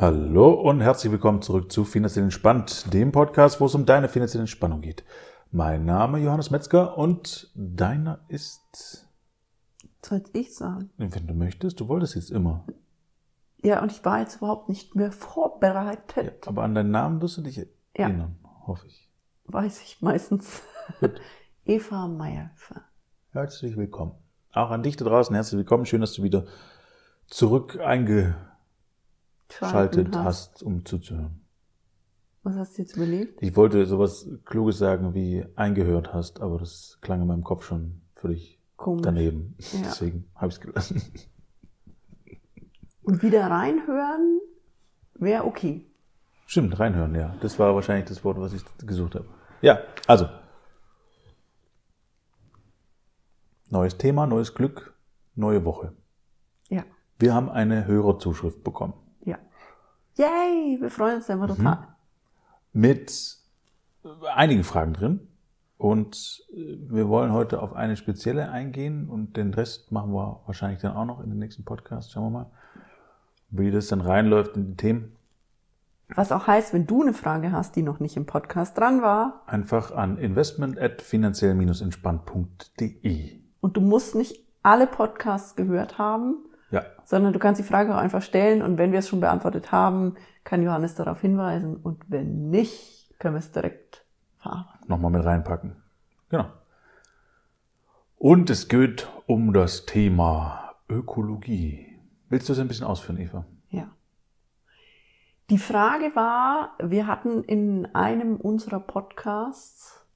Hallo und herzlich willkommen zurück zu Finanziell Entspannt, dem Podcast, wo es um deine finanzielle Entspannung geht. Mein Name Johannes Metzger und deiner ist. Soll ich sagen? Wenn du möchtest, du wolltest jetzt immer. Ja, und ich war jetzt überhaupt nicht mehr vorbereitet. Ja, aber an deinen Namen wirst du dich erinnern, ja. hoffe ich. Weiß ich meistens. Eva Meyer. Herzlich willkommen. Auch an dich da draußen herzlich willkommen. Schön, dass du wieder zurück hast. hast, um zuzuhören. Was hast du jetzt überlegt? Ich wollte sowas Kluges sagen wie eingehört hast, aber das klang in meinem Kopf schon völlig Komisch. daneben. Ja. Deswegen habe ich es gelassen. Und wieder reinhören wäre okay. Stimmt, reinhören, ja. Das war wahrscheinlich das Wort, was ich gesucht habe. Ja, also. Neues Thema, neues Glück, neue Woche. Ja. Wir haben eine Hörerzuschrift bekommen. Yay, wir freuen uns immer total. Mhm. Mit einigen Fragen drin. Und äh, wir wollen heute auf eine spezielle eingehen und den Rest machen wir wahrscheinlich dann auch noch in den nächsten Podcast. Schauen wir mal, wie das dann reinläuft in die Themen. Was auch heißt, wenn du eine Frage hast, die noch nicht im Podcast dran war. Einfach an investment at finanziell-entspannt.de. Und du musst nicht alle Podcasts gehört haben, ja. sondern du kannst die Frage auch einfach stellen und wenn wir es schon beantwortet haben, kann Johannes darauf hinweisen und wenn nicht, können wir es direkt verarbeiten. Nochmal mit reinpacken. Genau. Und es geht um das Thema Ökologie. Willst du es ein bisschen ausführen, Eva? Ja. Die Frage war, wir hatten in einem unserer Podcasts,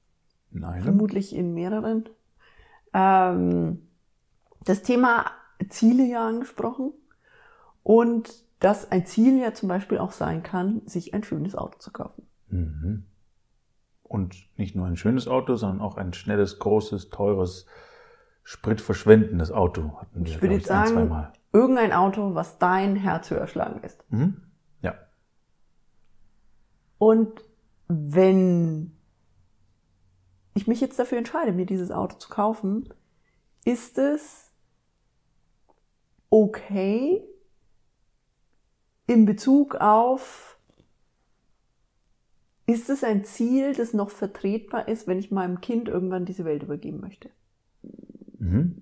in einem? vermutlich in mehreren, ähm, das Thema Ziele ja angesprochen und dass ein Ziel ja zum Beispiel auch sein kann, sich ein schönes Auto zu kaufen. Mhm. Und nicht nur ein schönes Auto, sondern auch ein schnelles, großes, teures, spritverschwendendes Auto hatten wir, ich würde jetzt sagen, ein, zweimal. irgendein Auto, was dein Herz höher schlagen lässt. Mhm. Ja. Und wenn ich mich jetzt dafür entscheide, mir dieses Auto zu kaufen, ist es okay in Bezug auf, ist es ein Ziel, das noch vertretbar ist, wenn ich meinem Kind irgendwann diese Welt übergeben möchte? Mhm.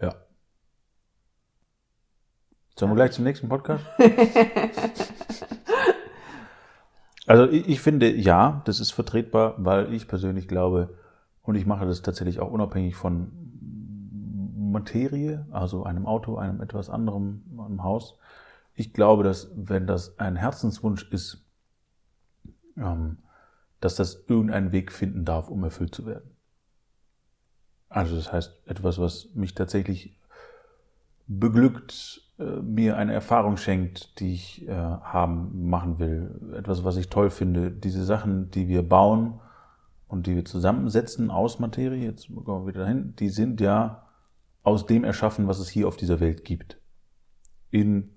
Ja. Sollen wir gleich zum nächsten Podcast? Also ich, ich finde, ja, das ist vertretbar, weil ich persönlich glaube, und ich mache das tatsächlich auch unabhängig von Materie, also einem Auto, einem etwas anderem, einem Haus. Ich glaube, dass wenn das ein Herzenswunsch ist, ähm, dass das irgendeinen Weg finden darf, um erfüllt zu werden. Also das heißt, etwas, was mich tatsächlich beglückt, äh, mir eine Erfahrung schenkt, die ich äh, haben, machen will, etwas, was ich toll finde, diese Sachen, die wir bauen und die wir zusammensetzen aus Materie, jetzt kommen wir wieder dahin, die sind ja aus dem erschaffen, was es hier auf dieser Welt gibt. In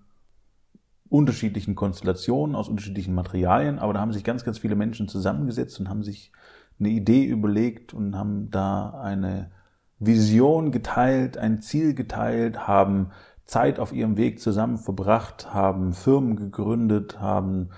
unterschiedlichen Konstellationen, aus unterschiedlichen Materialien, aber da haben sich ganz, ganz viele Menschen zusammengesetzt und haben sich eine Idee überlegt und haben da eine Vision geteilt, ein Ziel geteilt, haben Zeit auf ihrem Weg zusammen verbracht, haben Firmen gegründet, haben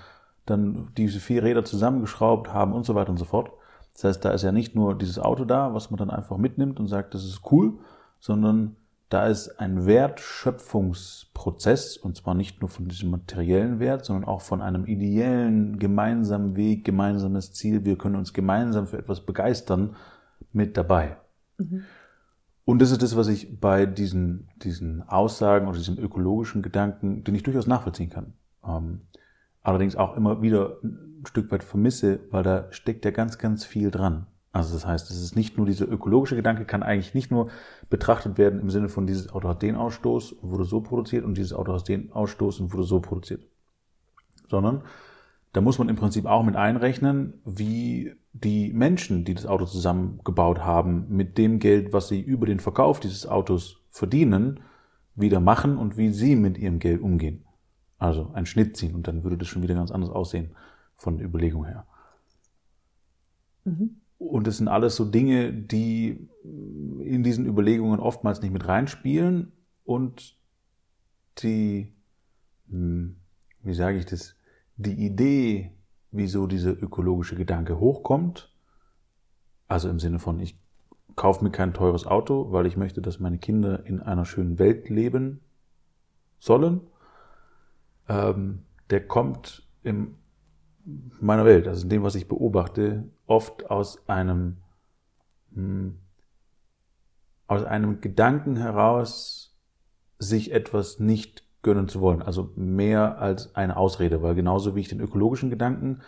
dann diese vier Räder zusammengeschraubt, haben und so weiter und so fort. Das heißt, da ist ja nicht nur dieses Auto da, was man dann einfach mitnimmt und sagt, das ist cool, sondern da ist ein Wertschöpfungsprozess, und zwar nicht nur von diesem materiellen Wert, sondern auch von einem ideellen gemeinsamen Weg, gemeinsames Ziel. Wir können uns gemeinsam für etwas begeistern mit dabei. Mhm. Und das ist das, was ich bei diesen, diesen Aussagen oder diesem ökologischen Gedanken, den ich durchaus nachvollziehen kann, ähm, allerdings auch immer wieder ein Stück weit vermisse, weil da steckt ja ganz, ganz viel dran. Also das heißt, es ist nicht nur dieser ökologische Gedanke, kann eigentlich nicht nur betrachtet werden im Sinne von dieses Auto hat den Ausstoß und wurde so produziert und dieses Auto hat den Ausstoß und wurde so produziert. Sondern da muss man im Prinzip auch mit einrechnen, wie die Menschen, die das Auto zusammengebaut haben, mit dem Geld, was sie über den Verkauf dieses Autos verdienen, wieder machen und wie sie mit ihrem Geld umgehen. Also ein Schnitt ziehen und dann würde das schon wieder ganz anders aussehen von der Überlegung her. Mhm. Und das sind alles so Dinge, die in diesen Überlegungen oftmals nicht mit reinspielen. Und die, hm, wie sage ich das, die Idee, wieso dieser ökologische Gedanke hochkommt, also im Sinne von, ich kaufe mir kein teures Auto, weil ich möchte, dass meine Kinder in einer schönen Welt leben sollen, ähm, der kommt in meiner Welt, also in dem, was ich beobachte, oft aus einem, hm, aus einem Gedanken heraus, sich etwas nicht gönnen zu wollen. Also mehr als eine Ausrede, weil genauso wie ich den ökologischen Gedanken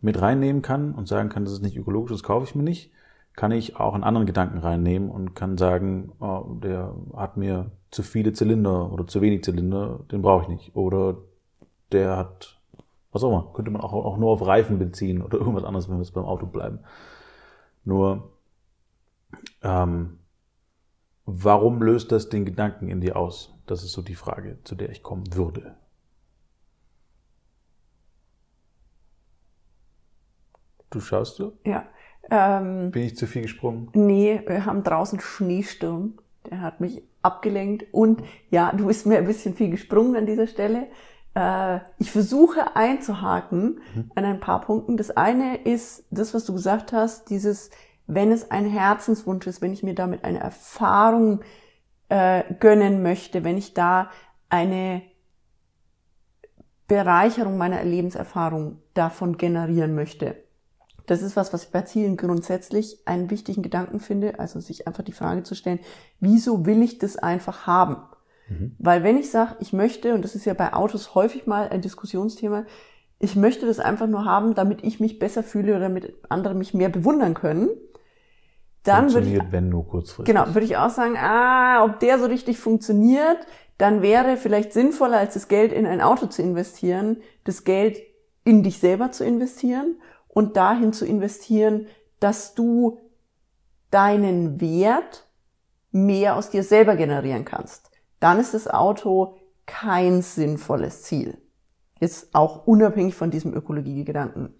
mit reinnehmen kann und sagen kann, das ist nicht ökologisch, das kaufe ich mir nicht, kann ich auch einen anderen Gedanken reinnehmen und kann sagen, oh, der hat mir zu viele Zylinder oder zu wenig Zylinder, den brauche ich nicht. Oder der hat, was auch immer, könnte man auch, auch nur auf Reifen beziehen oder irgendwas anderes, wenn wir jetzt beim Auto bleiben. Nur, ähm, warum löst das den Gedanken in dir aus? Das ist so die Frage, zu der ich kommen würde. Du schaust du? Ja. Ähm, Bin ich zu viel gesprungen? Nee, wir haben draußen Schneesturm. Der hat mich abgelenkt. Und ja, du bist mir ein bisschen viel gesprungen an dieser Stelle. Äh, ich versuche einzuhaken mhm. an ein paar Punkten. Das eine ist das, was du gesagt hast, dieses, wenn es ein Herzenswunsch ist, wenn ich mir damit eine Erfahrung äh, gönnen möchte, wenn ich da eine Bereicherung meiner Lebenserfahrung davon generieren möchte. Das ist was, was ich bei Zielen grundsätzlich einen wichtigen Gedanken finde, also sich einfach die Frage zu stellen, wieso will ich das einfach haben? Mhm. Weil wenn ich sage, ich möchte, und das ist ja bei Autos häufig mal ein Diskussionsthema, ich möchte das einfach nur haben, damit ich mich besser fühle oder damit andere mich mehr bewundern können, dann würde ich, wenn nur kurzfristig. Genau, würde ich auch sagen, ah, ob der so richtig funktioniert, dann wäre vielleicht sinnvoller, als das Geld in ein Auto zu investieren, das Geld in dich selber zu investieren und dahin zu investieren, dass du deinen Wert mehr aus dir selber generieren kannst. Dann ist das Auto kein sinnvolles Ziel. Jetzt auch unabhängig von diesem Ökologiegedanken.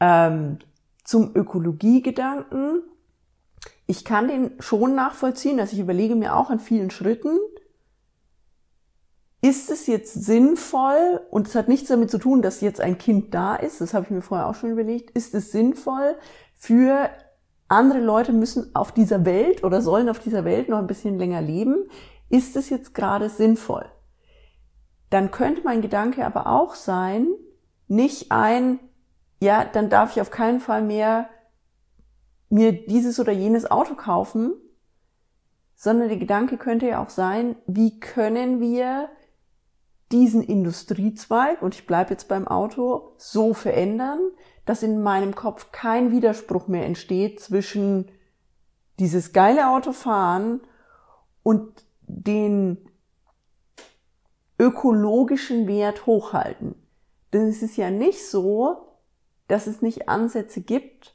Ähm, zum Ökologiegedanken, ich kann den schon nachvollziehen, also ich überlege mir auch an vielen Schritten, ist es jetzt sinnvoll, und es hat nichts damit zu tun, dass jetzt ein Kind da ist, das habe ich mir vorher auch schon überlegt, ist es sinnvoll für andere Leute müssen auf dieser Welt oder sollen auf dieser Welt noch ein bisschen länger leben, ist es jetzt gerade sinnvoll? Dann könnte mein Gedanke aber auch sein, nicht ein, ja, dann darf ich auf keinen Fall mehr mir dieses oder jenes Auto kaufen, sondern der Gedanke könnte ja auch sein, wie können wir diesen Industriezweig, und ich bleibe jetzt beim Auto, so verändern, dass in meinem Kopf kein Widerspruch mehr entsteht zwischen dieses geile Auto fahren und den ökologischen Wert hochhalten. Denn es ist ja nicht so, dass es nicht Ansätze gibt,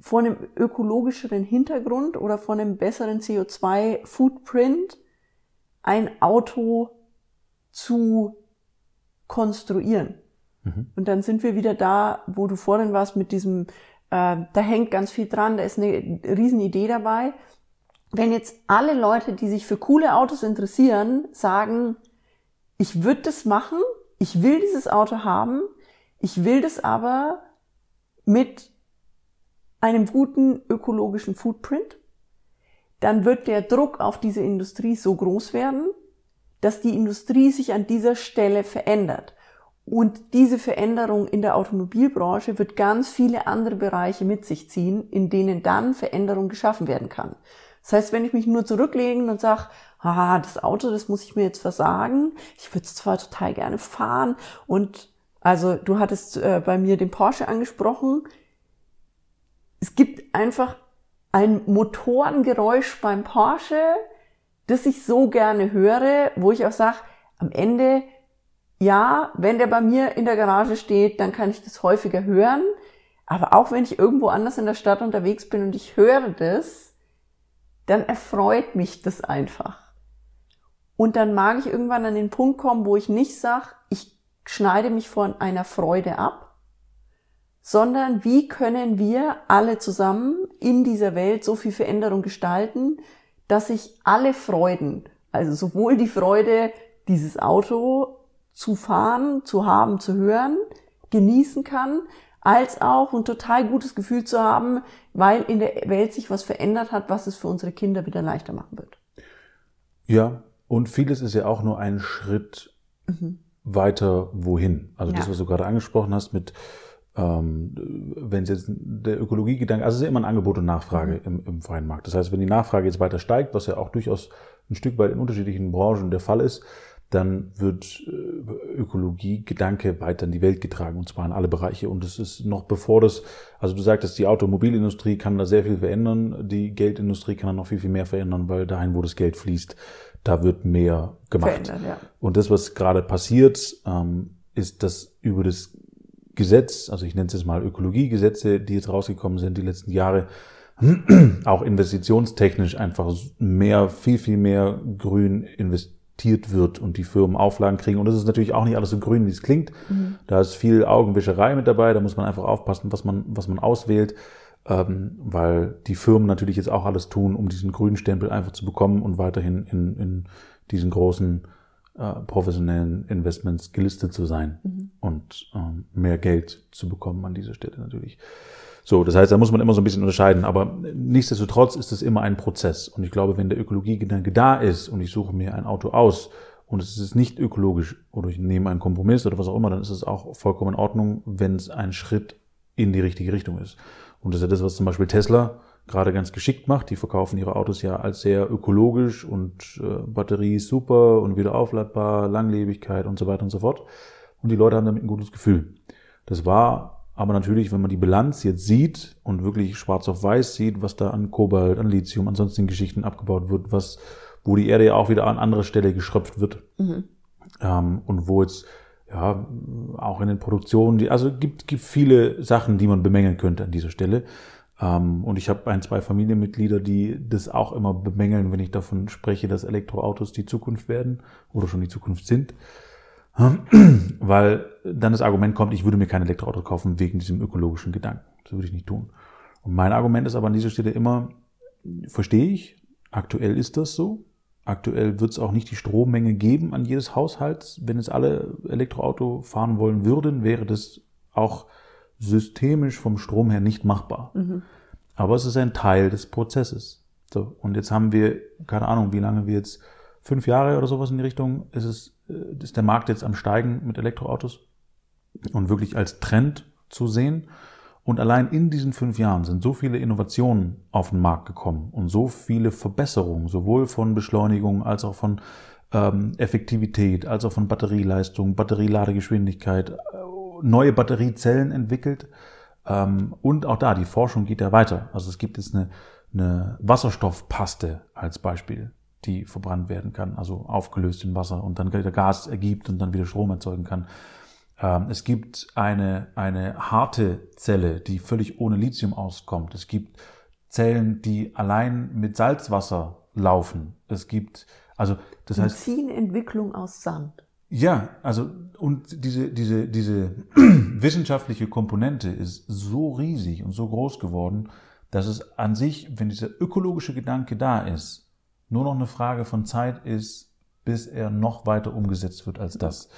von einem ökologischeren Hintergrund oder von einem besseren CO2-Footprint ein Auto zu konstruieren. Mhm. Und dann sind wir wieder da, wo du vorhin warst mit diesem, äh, da hängt ganz viel dran, da ist eine riesen Idee dabei. Wenn jetzt alle Leute, die sich für coole Autos interessieren, sagen, ich würde das machen, ich will dieses Auto haben, ich will das aber mit einem guten ökologischen Footprint, dann wird der Druck auf diese Industrie so groß werden, dass die Industrie sich an dieser Stelle verändert. Und diese Veränderung in der Automobilbranche wird ganz viele andere Bereiche mit sich ziehen, in denen dann Veränderung geschaffen werden kann. Das heißt, wenn ich mich nur zurücklegen und sage, ah, das Auto, das muss ich mir jetzt versagen, ich würde es zwar total gerne fahren und also du hattest äh, bei mir den Porsche angesprochen. Es gibt einfach ein Motorengeräusch beim Porsche, das ich so gerne höre, wo ich auch sage, am Ende, ja, wenn der bei mir in der Garage steht, dann kann ich das häufiger hören. Aber auch wenn ich irgendwo anders in der Stadt unterwegs bin und ich höre das, dann erfreut mich das einfach. Und dann mag ich irgendwann an den Punkt kommen, wo ich nicht sage, ich schneide mich von einer Freude ab, sondern wie können wir alle zusammen in dieser Welt so viel Veränderung gestalten, dass ich alle Freuden, also sowohl die Freude, dieses Auto zu fahren, zu haben, zu hören, genießen kann, als auch ein total gutes Gefühl zu haben, weil in der Welt sich was verändert hat, was es für unsere Kinder wieder leichter machen wird. Ja, und vieles ist ja auch nur ein Schritt mhm. weiter wohin. Also ja. das, was du gerade angesprochen hast mit ähm, wenn es jetzt der Ökologiegedanke, also es ist ja immer ein Angebot und Nachfrage mhm. im, im freien Markt. Das heißt, wenn die Nachfrage jetzt weiter steigt, was ja auch durchaus ein Stück weit in unterschiedlichen Branchen der Fall ist, dann wird äh, Ökologiegedanke weiter in die Welt getragen und zwar in alle Bereiche. Und es ist noch bevor das, also du sagtest, die Automobilindustrie kann da sehr viel verändern, die Geldindustrie kann da noch viel, viel mehr verändern, weil dahin, wo das Geld fließt, da wird mehr gemacht. Ja. Und das, was gerade passiert, ähm, ist, dass über das Gesetz, also ich nenne es jetzt mal Ökologiegesetze, die jetzt rausgekommen sind die letzten Jahre, auch investitionstechnisch einfach mehr, viel, viel mehr grün investiert wird und die Firmen Auflagen kriegen. Und das ist natürlich auch nicht alles so grün, wie es klingt. Mhm. Da ist viel Augenwischerei mit dabei, da muss man einfach aufpassen, was man, was man auswählt, ähm, weil die Firmen natürlich jetzt auch alles tun, um diesen grünen Stempel einfach zu bekommen und weiterhin in, in diesen großen äh, professionellen Investments gelistet zu sein mhm. und ähm, mehr Geld zu bekommen an dieser Stelle natürlich. So, das heißt, da muss man immer so ein bisschen unterscheiden. Aber nichtsdestotrotz ist es immer ein Prozess. Und ich glaube, wenn der Ökologiegedanke da ist und ich suche mir ein Auto aus und es ist nicht ökologisch oder ich nehme einen Kompromiss oder was auch immer, dann ist es auch vollkommen in Ordnung, wenn es ein Schritt in die richtige Richtung ist. Und das ist ja das, was zum Beispiel Tesla gerade ganz geschickt macht. Die verkaufen ihre Autos ja als sehr ökologisch und äh, Batterie super und wieder aufladbar, Langlebigkeit und so weiter und so fort. Und die Leute haben damit ein gutes Gefühl. Das war aber natürlich, wenn man die Bilanz jetzt sieht und wirklich schwarz auf weiß sieht, was da an Kobalt, an Lithium, an sonstigen Geschichten abgebaut wird, was, wo die Erde ja auch wieder an anderer Stelle geschröpft wird. Mhm. Ähm, und wo jetzt ja, auch in den Produktionen, die, also gibt, gibt viele Sachen, die man bemängeln könnte an dieser Stelle. Ähm, und ich habe ein, zwei Familienmitglieder, die das auch immer bemängeln, wenn ich davon spreche, dass Elektroautos die Zukunft werden oder schon die Zukunft sind. Weil dann das Argument kommt, ich würde mir kein Elektroauto kaufen wegen diesem ökologischen Gedanken. Das würde ich nicht tun. Und mein Argument ist aber an dieser Stelle immer, verstehe ich, aktuell ist das so. Aktuell wird es auch nicht die Strommenge geben an jedes Haushalt. Wenn es alle Elektroauto fahren wollen würden, wäre das auch systemisch vom Strom her nicht machbar. Mhm. Aber es ist ein Teil des Prozesses. So, und jetzt haben wir, keine Ahnung, wie lange wir jetzt, fünf Jahre oder sowas in die Richtung, ist es, äh, ist der Markt jetzt am Steigen mit Elektroautos und wirklich als Trend zu sehen. Und allein in diesen fünf Jahren sind so viele Innovationen auf den Markt gekommen und so viele Verbesserungen, sowohl von Beschleunigung als auch von ähm, Effektivität, als auch von Batterieleistung, Batterieladegeschwindigkeit, neue Batteriezellen entwickelt. Ähm, und auch da, die Forschung geht ja weiter. Also es gibt jetzt eine, eine Wasserstoffpaste als Beispiel, die verbrannt werden kann, also aufgelöst in Wasser und dann wieder Gas ergibt und dann wieder Strom erzeugen kann. Ähm, es gibt eine, eine harte Zelle, die völlig ohne Lithium auskommt. Es gibt Zellen, die allein mit Salzwasser laufen. Es gibt, also das heißt. Entwicklung aus Sand. Ja, also und diese, diese, diese wissenschaftliche Komponente ist so riesig und so groß geworden, dass es an sich, wenn dieser ökologische Gedanke da ist, nur noch eine Frage von Zeit ist, bis er noch weiter umgesetzt wird als das.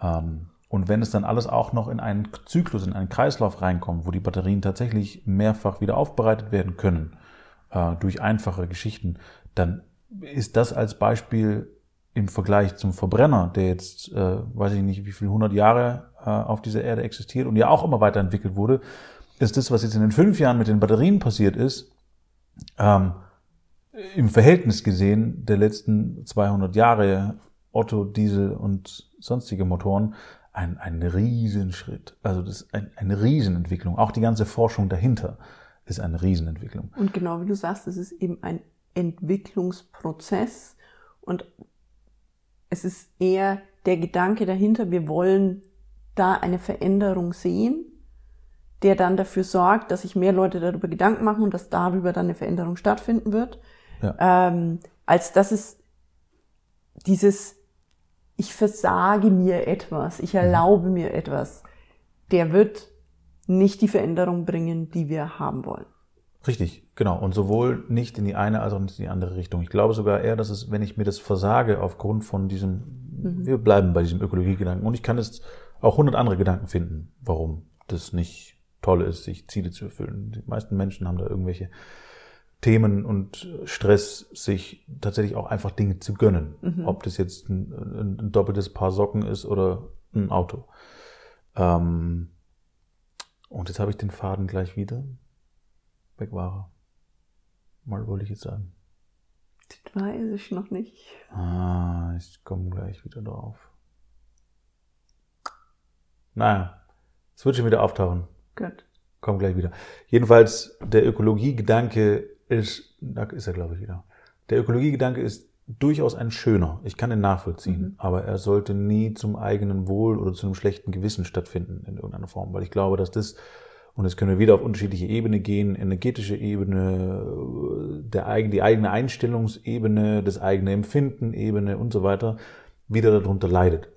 Ähm, und wenn es dann alles auch noch in einen Zyklus, in einen Kreislauf reinkommt, wo die Batterien tatsächlich mehrfach wieder aufbereitet werden können, äh, durch einfache Geschichten, dann ist das als Beispiel im Vergleich zum Verbrenner, der jetzt, äh, weiß ich nicht, wie viel hundert Jahre äh, auf dieser Erde existiert und ja auch immer weiterentwickelt wurde, ist das, was jetzt in den fünf Jahren mit den Batterien passiert ist, ähm, im Verhältnis gesehen der letzten 200 Jahre Otto, Diesel und sonstige Motoren ein, ein Riesenschritt. Also das ist ein, eine Riesenentwicklung. Auch die ganze Forschung dahinter ist eine Riesenentwicklung. Und genau wie du sagst, es ist eben ein Entwicklungsprozess und es ist eher der Gedanke dahinter, wir wollen da eine Veränderung sehen, der dann dafür sorgt, dass sich mehr Leute darüber Gedanken machen und dass darüber dann eine Veränderung stattfinden wird, ja. ähm, als dass es dieses ich versage mir etwas, ich erlaube mir etwas, der wird nicht die Veränderung bringen, die wir haben wollen. Richtig. Genau, und sowohl nicht in die eine als auch nicht in die andere Richtung. Ich glaube sogar eher, dass es, wenn ich mir das versage aufgrund von diesem, mhm. wir bleiben bei diesem Ökologiegedanken und ich kann jetzt auch hundert andere Gedanken finden, warum das nicht toll ist, sich Ziele zu erfüllen. Die meisten Menschen haben da irgendwelche Themen und Stress, sich tatsächlich auch einfach Dinge zu gönnen. Mhm. Ob das jetzt ein, ein, doppeltes Paar Socken ist oder ein Auto. Ähm, und jetzt habe ich den Faden gleich wieder. Weg war er. Mal wollte ich jetzt sagen. Das weiß ich noch nicht. Ah, ich komme gleich wieder drauf. Naja, es wird schon wieder auftauchen. Gut. Komm gleich wieder. Jedenfalls, der Ökologiegedanke ist, da ist er glaube ich wieder. Der Ökologiegedanke ist durchaus ein schöner. Ich kann ihn nachvollziehen. Mhm. Aber er sollte nie zum eigenen Wohl oder zu einem schlechten Gewissen stattfinden in irgendeiner Form. Weil ich glaube, dass das, und jetzt können wir wieder auf unterschiedliche Ebene gehen, energetische Ebene, der, die eigene Einstellungsebene, das eigene Empfinden Ebene und so weiter, wieder darunter leidet.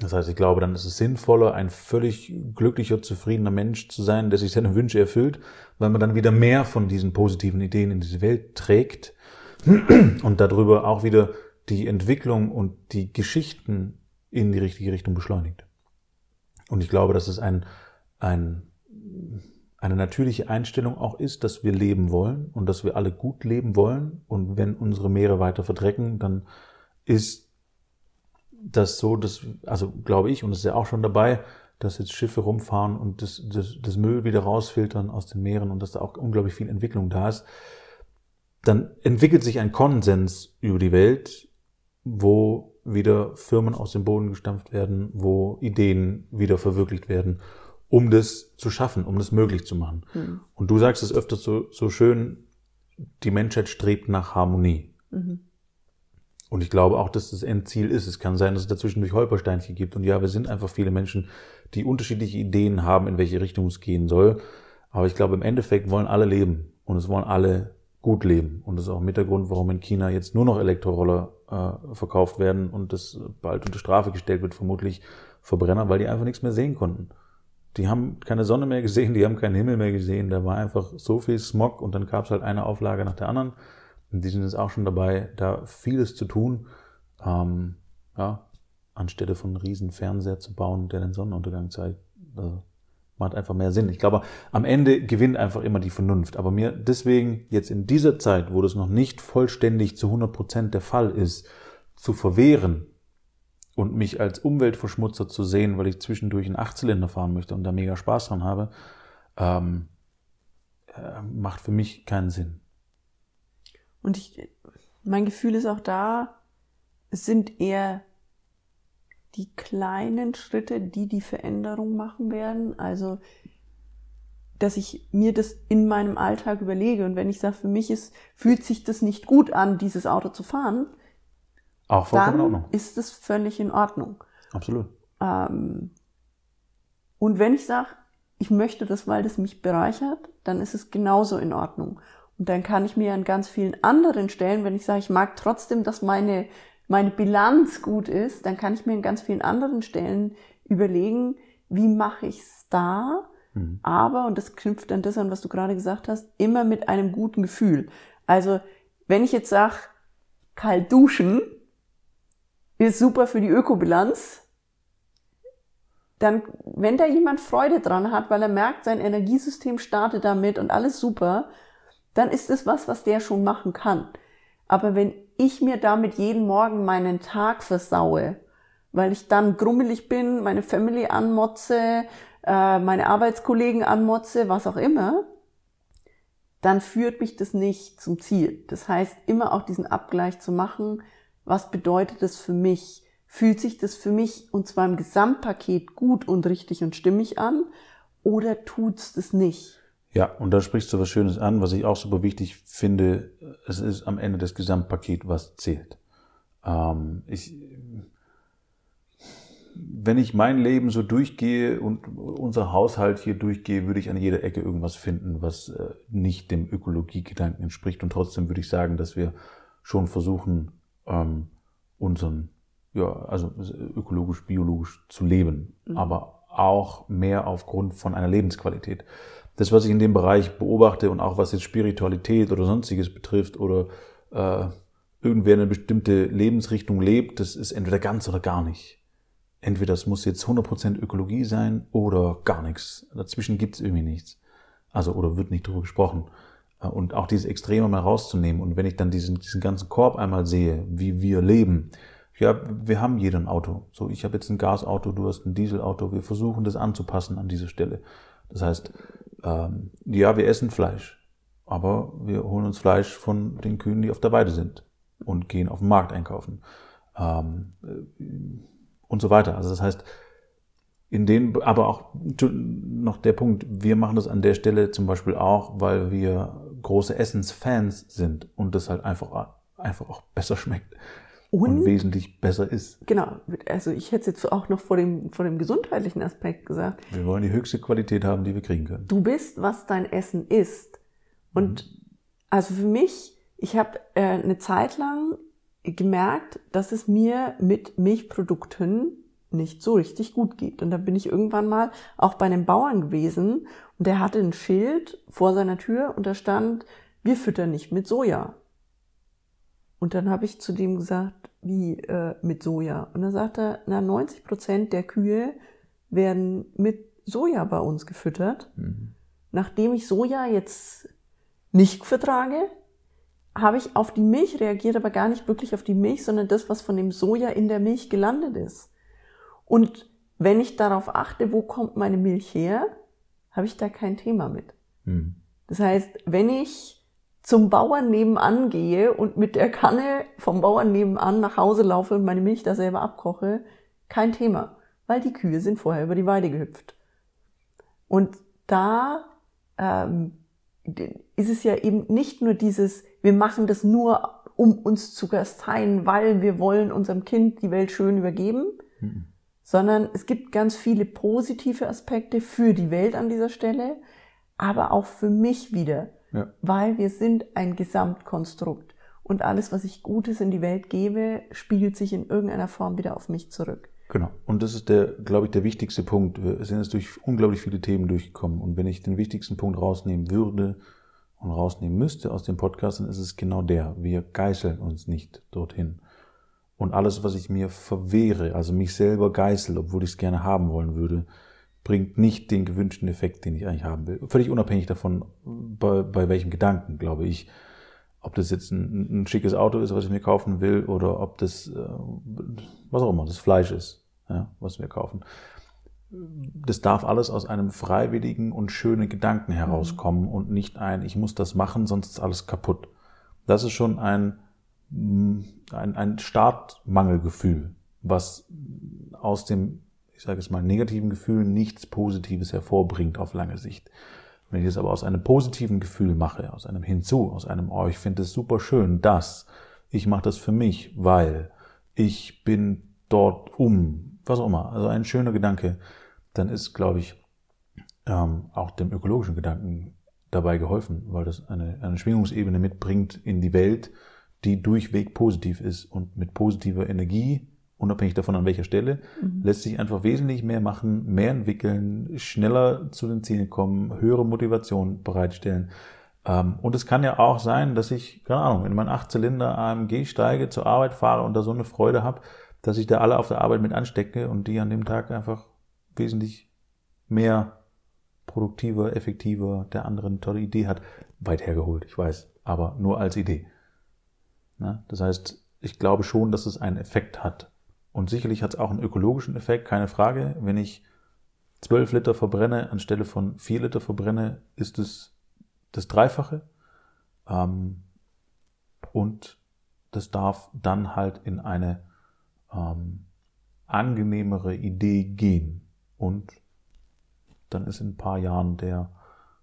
Das heißt, ich glaube, dann ist es sinnvoller, ein völlig glücklicher, zufriedener Mensch zu sein, der sich seine Wünsche erfüllt, weil man dann wieder mehr von diesen positiven Ideen in diese Welt trägt und darüber auch wieder die Entwicklung und die Geschichten in die richtige Richtung beschleunigt. Und ich glaube, dass es ein, ein, eine natürliche Einstellung auch ist, dass wir leben wollen und dass wir alle gut leben wollen. Und wenn unsere Meere weiter verdrecken, dann ist das so, dass, also glaube ich, und es ist ja auch schon dabei, dass jetzt Schiffe rumfahren und das, das, das Müll wieder rausfiltern aus den Meeren und dass da auch unglaublich viel Entwicklung da ist, dann entwickelt sich ein Konsens über die Welt, wo wieder Firmen aus dem Boden gestampft werden, wo Ideen wieder verwirklicht werden, um das zu schaffen, um das möglich zu machen. Mhm. Und du sagst es öfter so, so schön, die Menschheit strebt nach Harmonie. Mhm. Und ich glaube auch, dass das Endziel ist. Es kann sein, dass es dazwischen durch Holpersteinchen gibt. Und ja, wir sind einfach viele Menschen, die unterschiedliche Ideen haben, in welche Richtung es gehen soll. Aber ich glaube, im Endeffekt wollen alle leben. Und es wollen alle gut leben. Und das ist auch mit der Grund, warum in China jetzt nur noch Elektroroller äh, verkauft werden und das bald unter Strafe gestellt wird, vermutlich Verbrenner, weil die einfach nichts mehr sehen konnten. Die haben keine Sonne mehr gesehen, die haben keinen Himmel mehr gesehen. Da war einfach so viel Smog und dann gab es halt eine Auflage nach der anderen. Die sind jetzt auch schon dabei, da vieles zu tun, ähm, ja, anstelle von einem riesen Fernseher zu bauen, der den Sonnenuntergang zeigt. Also, macht einfach mehr Sinn. Ich glaube, am Ende gewinnt einfach immer die Vernunft. Aber mir deswegen jetzt in dieser Zeit, wo das noch nicht vollständig zu 100 Prozent der Fall ist, zu verwehren und mich als Umweltverschmutzer zu sehen, weil ich zwischendurch einen Achtzylinder fahren möchte und da mega Spaß dran habe, ähm, äh, macht für mich keinen Sinn. Und ich, mein Gefühl ist auch da, es sind eher die kleinen Schritte, die die Veränderung machen werden. Also, dass ich mir das in meinem Alltag überlege. Und wenn ich sage, für mich ist, fühlt sich das nicht gut an, dieses Auto zu fahren, auch dann ist es völlig in Ordnung. Absolut. Ähm, und wenn ich sage, ich möchte das, weil das mich bereichert, dann ist es genauso in Ordnung. Und dann kann ich mir an ganz vielen anderen Stellen, wenn ich sage, ich mag trotzdem, dass meine, meine Bilanz gut ist, dann kann ich mir an ganz vielen anderen Stellen überlegen, wie mache ich es da? Mhm. Aber, und das knüpft an das an, was du gerade gesagt hast, immer mit einem guten Gefühl. Also, wenn ich jetzt sage, kalt duschen ist super für die Ökobilanz, dann, wenn da jemand Freude dran hat, weil er merkt, sein Energiesystem startet damit und alles super, dann ist es was, was der schon machen kann. Aber wenn ich mir damit jeden Morgen meinen Tag versaue, weil ich dann grummelig bin, meine Family anmotze, äh, meine Arbeitskollegen anmotze, was auch immer, dann führt mich das nicht zum Ziel. Das heißt, immer auch diesen Abgleich zu machen, was bedeutet das für mich? Fühlt sich das für mich und zwar im Gesamtpaket gut und richtig und stimmig an oder tut's das nicht? Ja, und da sprichst du was Schönes an, was ich auch super wichtig finde. Es ist am Ende das Gesamtpaket, was zählt. Ähm, ich, wenn ich mein Leben so durchgehe und unser Haushalt hier durchgehe, würde ich an jeder Ecke irgendwas finden, was äh, nicht dem Ökologiegedanken entspricht. Und trotzdem würde ich sagen, dass wir schon versuchen, ähm, unseren, ja, also ökologisch, biologisch zu leben. Mhm. Aber auch mehr aufgrund von einer Lebensqualität. Das, was ich in dem Bereich beobachte und auch was jetzt Spiritualität oder sonstiges betrifft oder äh, irgendwer eine bestimmte Lebensrichtung lebt, das ist entweder ganz oder gar nicht. Entweder es muss jetzt 100% Ökologie sein oder gar nichts. Dazwischen gibt's irgendwie nichts. Also, oder wird nicht drüber gesprochen. Äh, und auch diese Extreme mal rauszunehmen. Und wenn ich dann diesen, diesen ganzen Korb einmal sehe, wie wir leben, ja, wir haben jeder ein Auto. So, ich habe jetzt ein Gasauto, du hast ein Dieselauto. Wir versuchen das anzupassen an diese Stelle. Das heißt, ähm, ja, wir essen Fleisch, aber wir holen uns Fleisch von den Kühen, die auf der Weide sind und gehen auf den Markt einkaufen ähm, äh, und so weiter. Also das heißt, in den, aber auch noch der Punkt, wir machen das an der Stelle zum Beispiel auch, weil wir große Essensfans sind und das halt einfach, einfach auch besser schmeckt. Und, und, wesentlich besser ist. Genau, also ich hätte jetzt auch noch vor dem, vor dem gesundheitlichen Aspekt gesagt. Wir wollen die höchste Qualität haben, die wir kriegen können. Du bist, was dein Essen ist. Und mhm. also für mich ich habe äh, eine Zeit lang gemerkt, dass es mir mit Milchprodukten nicht so richtig gut geht. Und da bin ich irgendwann mal auch bei einem Bauern gewesen und der hatte ein Schild vor seiner Tür und da stand, wir füttern nicht mit Soja. Und dann habe ich zu dem gesagt, wie äh, mit Soja? Und dann sagte er, na 90 Prozent der Kühe werden mit Soja bei uns gefüttert. Mhm. Nachdem ich Soja jetzt nicht vertrage, habe ich auf die Milch reagiert, aber gar nicht wirklich auf die Milch, sondern das, was von dem Soja in der Milch gelandet ist. Und wenn ich darauf achte, wo kommt meine Milch her, habe ich da kein Thema mit. Hm. Das heißt, wenn ich zum Bauern nebenan gehe und mit der Kanne vom Bauern nebenan nach Hause laufe und meine Milch da selber abkoche, kein Thema, weil die Kühe sind vorher über die Weide gehüpft. Und da ähm, ist es ja eben nicht nur dieses, wir machen das nur, um uns zu gasteien, weil wir wollen unserem Kind die Welt schön übergeben, mhm. sondern es gibt ganz viele positive Aspekte für die Welt an dieser Stelle, aber auch für mich wieder, ja. weil wir sind ein Gesamtkonstrukt und alles, was ich Gutes in die Welt gebe, spiegelt sich in irgendeiner Form wieder auf mich zurück. Genau. Und das ist der, glaube ich, der wichtigste Punkt. Wir sind jetzt durch unglaublich viele Themen durchgekommen. Und wenn ich den wichtigsten Punkt rausnehmen würde, und rausnehmen müsste aus dem Podcast, dann ist es genau der. Wir geißeln uns nicht dorthin. Und alles, was ich mir verwehre, also mich selber geißel, obwohl ich es gerne haben wollen würde, bringt nicht den gewünschten Effekt, den ich eigentlich haben will. Völlig unabhängig davon, bei, bei welchem Gedanken, glaube ich. Ob das jetzt ein, ein, schickes Auto ist, was ich mir kaufen will, oder ob das, äh, was auch immer, das Fleisch ist, ja, was wir kaufen das darf alles aus einem freiwilligen und schönen Gedanken herauskommen mhm. und nicht ein, ich muss das machen, sonst ist alles kaputt. Das ist schon ein, ein, ein Startmangelgefühl, was aus dem, ich sage es mal, negativen Gefühl nichts Positives hervorbringt auf lange Sicht. Wenn ich es aber aus einem positiven Gefühl mache, aus einem Hinzu, aus einem, oh, ich finde es super schön, dass ich mache das für mich, weil ich bin dort um, was auch immer, also ein schöner Gedanke, dann ist, glaube ich, ähm, auch dem ökologischen Gedanken dabei geholfen, weil das eine, eine Schwingungsebene mitbringt in die Welt, die durchweg positiv ist und mit positiver Energie, unabhängig davon an welcher Stelle, mhm. lässt sich einfach wesentlich mehr machen, mehr entwickeln, schneller zu den Zielen kommen, höhere Motivation bereitstellen. Ähm, und es kann ja auch sein, dass ich, keine Ahnung, in meinen 8-Zylinder AMG steige, zur Arbeit fahre und da so eine Freude habe, dass ich da alle auf der Arbeit mit anstecke und die an dem Tag einfach wesentlich mehr produktiver, effektiver, der andere eine tolle Idee hat, weit hergeholt, ich weiß, aber nur als Idee. Na, das heißt, ich glaube schon, dass es einen Effekt hat. Und sicherlich hat es auch einen ökologischen Effekt, keine Frage. Wenn ich 12 Liter verbrenne anstelle von 4 Liter verbrenne, ist es das Dreifache. Ähm, und das darf dann halt in eine ähm, angenehmere Idee gehen. Und dann ist in ein paar Jahren der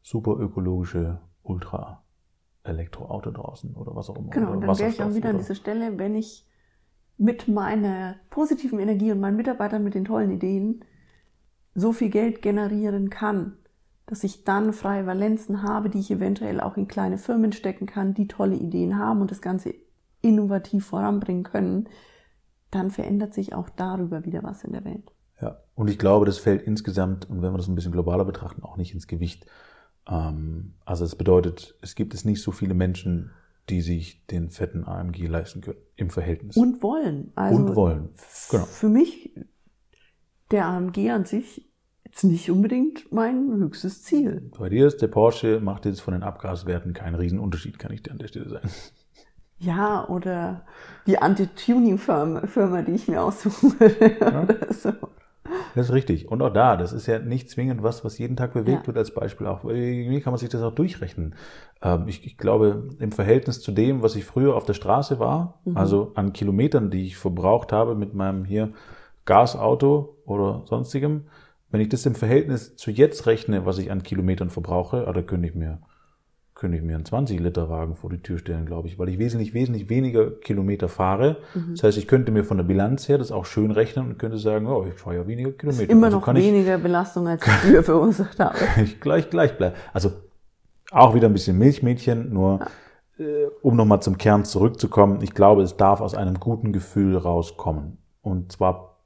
super ökologische Ultra-Elektroauto draußen oder was auch immer. Genau, dann wäre ich auch wieder an dieser Stelle, wenn ich mit meiner positiven Energie und meinen Mitarbeitern mit den tollen Ideen so viel Geld generieren kann, dass ich dann freie Valenzen habe, die ich eventuell auch in kleine Firmen stecken kann, die tolle Ideen haben und das Ganze innovativ voranbringen können, dann verändert sich auch darüber wieder was in der Welt. Ja, und ich glaube, das fällt insgesamt, und wenn wir das ein bisschen globaler betrachten, auch nicht ins Gewicht. Ähm, also es bedeutet, es gibt es nicht so viele Menschen, die sich den fetten AMG leisten können im Verhältnis. Und wollen. Also Und wollen. Genau. Für mich, der AMG an sich, ist nicht unbedingt mein höchstes Ziel. Bei dir ist der Porsche, macht jetzt von den Abgaswerten keinen riesen Unterschied, kann ich dir an der Stelle sagen. Ja, oder die Anti-Tuning-Firma, Firma, die ich mir aussuchen würde. Ja. Oder so. Das ist richtig. Und auch da, das ist ja nicht zwingend was, was jeden Tag bewegt Ja. wird als Beispiel. Auch wie kann man sich das auch durchrechnen? Ähm, ich, ich glaube, im Verhältnis zu dem, was ich früher auf der Straße war, also an Kilometern, die ich verbraucht habe mit meinem hier Gasauto oder sonstigem, wenn ich das im Verhältnis zu jetzt rechne, was ich an Kilometern verbrauche, ah, da könnte ich mir könnte ich mir einen 20-Liter-Wagen vor die Tür stellen, glaube ich, weil ich wesentlich, wesentlich weniger Kilometer fahre. Das heißt, ich könnte mir von der Bilanz her das auch schön rechnen und könnte sagen, oh, ich fahre ja weniger Kilometer. Immer Also noch kann ich, weniger Belastung, als ich früher verursacht habe. ich gleich, gleich bleiben. Also auch wieder ein bisschen Milchmädchen, nur äh, um nochmal zum Kern zurückzukommen, ich glaube, es darf aus einem guten Gefühl rauskommen. Und zwar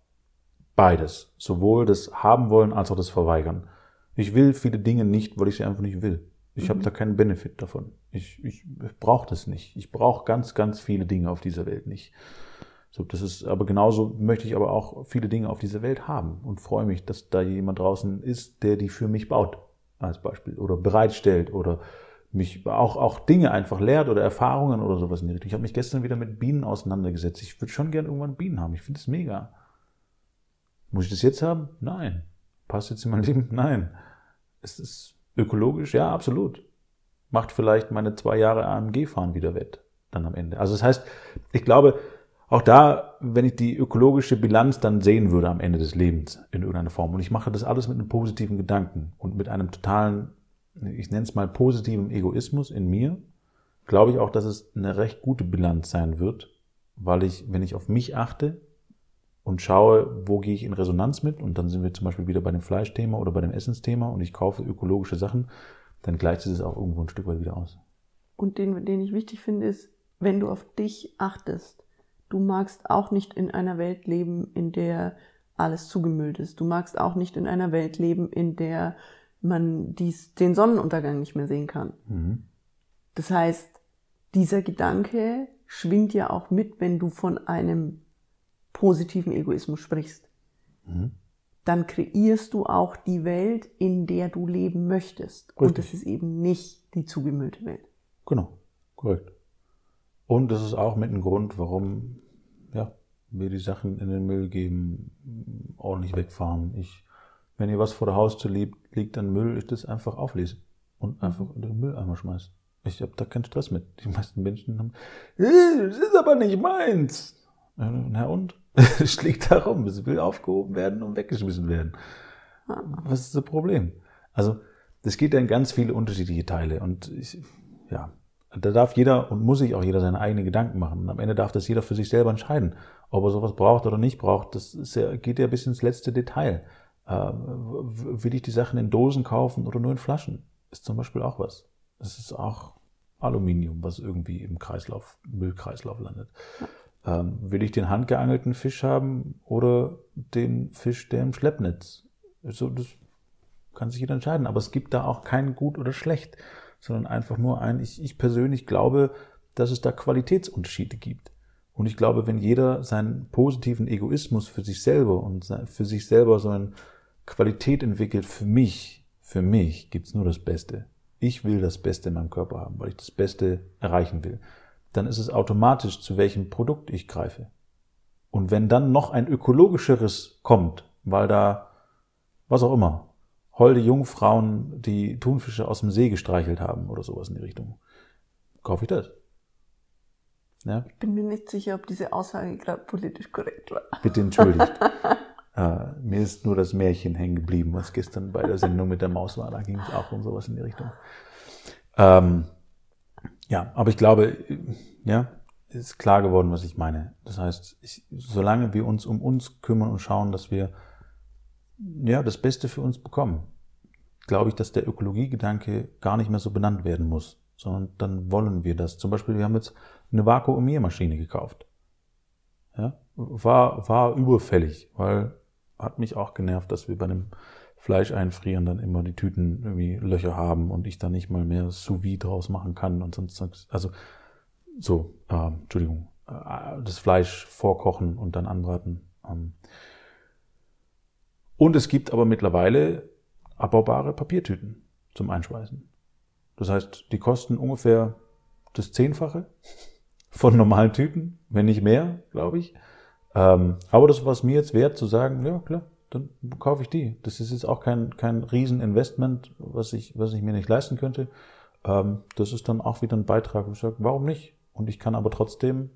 beides. Sowohl das haben wollen als auch das verweigern. Ich will viele Dinge nicht, weil ich sie einfach nicht will. Ich habe da keinen Benefit davon. Ich, ich, ich brauche das nicht. Ich brauche ganz, ganz viele Dinge auf dieser Welt nicht. So, das ist, aber genauso möchte ich aber auch viele Dinge auf dieser Welt haben und freue mich, dass da jemand draußen ist, der die für mich baut, als Beispiel, oder bereitstellt oder mich auch, auch Dinge einfach lehrt oder Erfahrungen oder sowas in die Richtung. Ich habe mich gestern wieder mit Bienen auseinandergesetzt. Ich würde schon gern irgendwann Bienen haben. Ich finde es mega. Muss ich das jetzt haben? Nein. Passt jetzt in mein Leben? Nein. Es ist ökologisch? Ja, absolut. Macht vielleicht meine zwei Jahre AMG-Fahren wieder wett, dann am Ende. Also das heißt, ich glaube, auch da, wenn ich die ökologische Bilanz dann sehen würde am Ende des Lebens in irgendeiner Form, und ich mache das alles mit einem positiven Gedanken und mit einem totalen, ich nenne es mal positiven Egoismus in mir, glaube ich auch, dass es eine recht gute Bilanz sein wird, weil ich, wenn ich auf mich achte und schaue, wo gehe ich in Resonanz mit, und dann sind wir zum Beispiel wieder bei dem Fleischthema oder bei dem Essensthema und ich kaufe ökologische Sachen, dann gleicht es auch irgendwo ein Stück weit wieder aus. Und den, den ich wichtig finde, ist, wenn du auf dich achtest, du magst auch nicht in einer Welt leben, in der alles zugemüllt ist. Du magst auch nicht in einer Welt leben, in der man dies, den Sonnenuntergang nicht mehr sehen kann. Mhm. Das heißt, dieser Gedanke schwingt ja auch mit, wenn du von einem positiven Egoismus sprichst. Mhm. Dann kreierst du auch die Welt, in der du leben möchtest. Und Richtig. das ist eben nicht die zugemüllte Welt. Genau, korrekt. Und das ist auch mit ein Grund, warum ja, wir die Sachen in den Müll geben, ordentlich wegfahren. Ich, wenn ihr was vor der Haustür liegt, liegt an Müll, ich das einfach auflese und einfach in den Mülleimer schmeiße. Ich habe da keinen Stress mit. Die meisten Menschen haben, "Äh, das ist aber nicht meins. Na und? Es liegt da rum, es will aufgehoben werden und weggeschmissen werden. Was ist das Problem? Also, das geht ja in ganz viele unterschiedliche Teile und ich, ja, da darf jeder und muss sich auch jeder seine eigenen Gedanken machen. Und am Ende darf das jeder für sich selber entscheiden, ob er sowas braucht oder nicht braucht. Das ja, geht ja bis ins letzte Detail. Äh, will ich die Sachen in Dosen kaufen oder nur in Flaschen? Ist zum Beispiel auch was. Es ist auch Aluminium, was irgendwie im Kreislauf, Müllkreislauf landet. Ähm, will ich den handgeangelten Fisch haben oder den Fisch, der im Schleppnetz? So, das kann sich jeder entscheiden. Aber es gibt da auch kein Gut oder Schlecht, sondern einfach nur ein, ich, ich persönlich glaube, dass es da Qualitätsunterschiede gibt. Und ich glaube, wenn jeder seinen positiven Egoismus für sich selber und für sich selber so eine Qualität entwickelt, für mich, für mich gibt's nur das Beste. Ich will das Beste in meinem Körper haben, weil ich das Beste erreichen will. Dann ist es automatisch, zu welchem Produkt ich greife. Und wenn dann noch ein ökologischeres kommt, weil da, was auch immer, holde Jungfrauen, die Thunfische aus dem See gestreichelt haben oder sowas in die Richtung, kaufe ich das. Ja, Ich bin mir nicht sicher, ob diese Aussage gerade politisch korrekt war. bitte entschuldigt. äh, mir ist nur das Märchen hängen geblieben, was gestern bei der Sendung mit der Maus war. Da ging es auch um sowas in die Richtung. Ähm, ja, aber ich glaube, ja, ist klar geworden, was ich meine. Das heißt, ich, solange wir uns um uns kümmern und schauen, dass wir ja das Beste für uns bekommen, glaube ich, dass der Ökologiegedanke gar nicht mehr so benannt werden muss, sondern dann wollen wir das. Zum Beispiel, wir haben jetzt eine Vakuumiermaschine gekauft. Ja, war, war überfällig, weil hat mich auch genervt, dass wir bei einem Fleisch einfrieren, dann immer die Tüten irgendwie Löcher haben und ich dann nicht mal mehr sous vide draus machen kann und sonst, also so, äh, Entschuldigung, äh, das Fleisch vorkochen und dann anbraten. Ähm. Und es gibt aber mittlerweile abbaubare Papiertüten zum Einschweißen. Das heißt, die kosten ungefähr das Zehnfache von normalen Tüten, wenn nicht mehr, glaube ich. Ähm, aber das war es mir jetzt wert zu sagen, ja klar, dann kaufe ich die. Das ist jetzt auch kein, kein Rieseninvestment, was ich, was ich mir nicht leisten könnte. Ähm, das ist dann auch wieder ein Beitrag, ich sage, warum nicht? Und ich kann aber trotzdem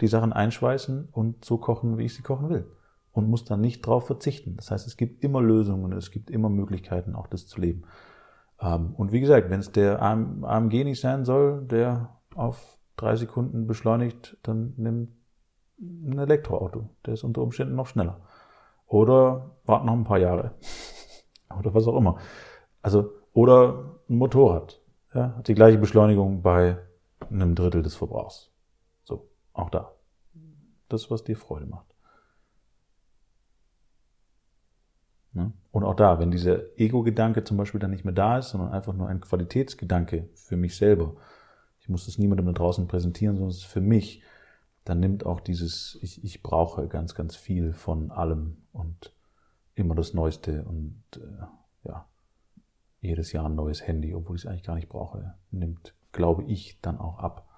die Sachen einschweißen und so kochen, wie ich sie kochen will. Und muss dann nicht drauf verzichten. Das heißt, es gibt immer Lösungen, es gibt immer Möglichkeiten, auch das zu leben. Ähm, und wie gesagt, wenn es der AMG nicht sein soll, der auf drei Sekunden beschleunigt, dann nimm ein Elektroauto. Der ist unter Umständen noch schneller. Oder wart noch ein paar Jahre. Oder was auch immer. Also, oder ein Motorrad. Ja, hat die gleiche Beschleunigung bei einem Drittel des Verbrauchs. So, auch da. Das, was dir Freude macht. Ne? Und auch da, wenn dieser Ego-Gedanke zum Beispiel dann nicht mehr da ist, sondern einfach nur ein Qualitätsgedanke für mich selber, ich muss das niemandem da draußen präsentieren, sondern es ist für mich, dann nimmt auch dieses, ich, ich brauche ganz, ganz viel von allem und immer das Neueste und äh, ja, jedes Jahr ein neues Handy, obwohl ich es eigentlich gar nicht brauche, nimmt, glaube ich, dann auch ab.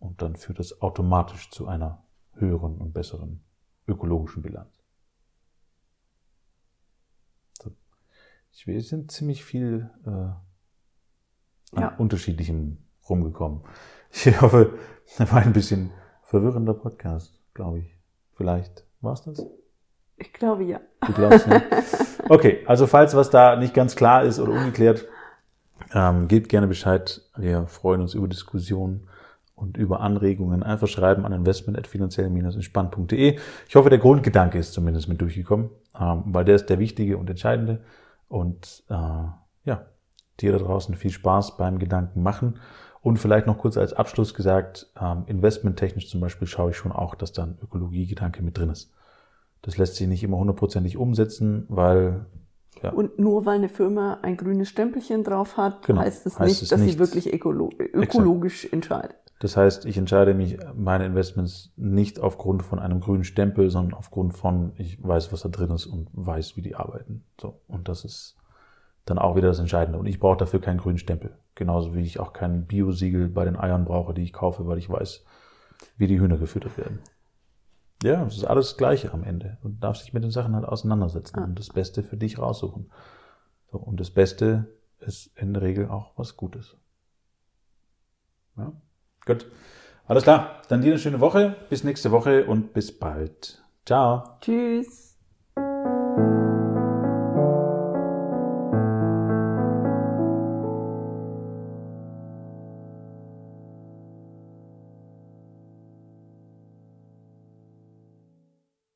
Und dann führt das automatisch zu einer höheren und besseren ökologischen Bilanz. Wir sind ziemlich viel äh, an ja. unterschiedlichem rumgekommen. Ich hoffe, das war ein bisschen verwirrender Podcast, glaube ich. Vielleicht war es das? Ich glaube ja. Du glaubst, ne? Okay, also falls was da nicht ganz klar ist oder ungeklärt, ähm, gebt gerne Bescheid. Wir freuen uns über Diskussionen und über Anregungen. Einfach schreiben an investment.finanziell-entspannt.de. Ich hoffe, der Grundgedanke ist zumindest mit durchgekommen, ähm, weil der ist der wichtige und entscheidende. Und äh, ja, dir da draußen viel Spaß beim Gedanken machen. Und vielleicht noch kurz als Abschluss gesagt, ähm, investmenttechnisch zum Beispiel schaue ich schon auch, dass da ein Ökologiegedanke mit drin ist. Das lässt sich nicht immer hundertprozentig umsetzen, weil ja. Und nur weil eine Firma ein grünes Stempelchen drauf hat, genau. heißt es heißt nicht, es dass sie wirklich ökologisch Exakt. entscheidet. Das heißt, ich entscheide mich, meine Investments nicht aufgrund von einem grünen Stempel, sondern aufgrund von, ich weiß, was da drin ist und weiß, wie die arbeiten. So. Und das ist dann auch wieder das Entscheidende. Und ich brauche dafür keinen grünen Stempel. Genauso wie ich auch kein Bio-Siegel bei den Eiern brauche, die ich kaufe, weil ich weiß, wie die Hühner gefüttert werden. Ja, es ist alles das Gleiche am Ende. Und darf sich mit den Sachen halt auseinandersetzen ah. und das Beste für dich raussuchen. So, und das Beste ist in der Regel auch was Gutes. Ja. Gut. Alles klar. Dann dir eine schöne Woche. Bis nächste Woche und bis bald. Ciao. Tschüss.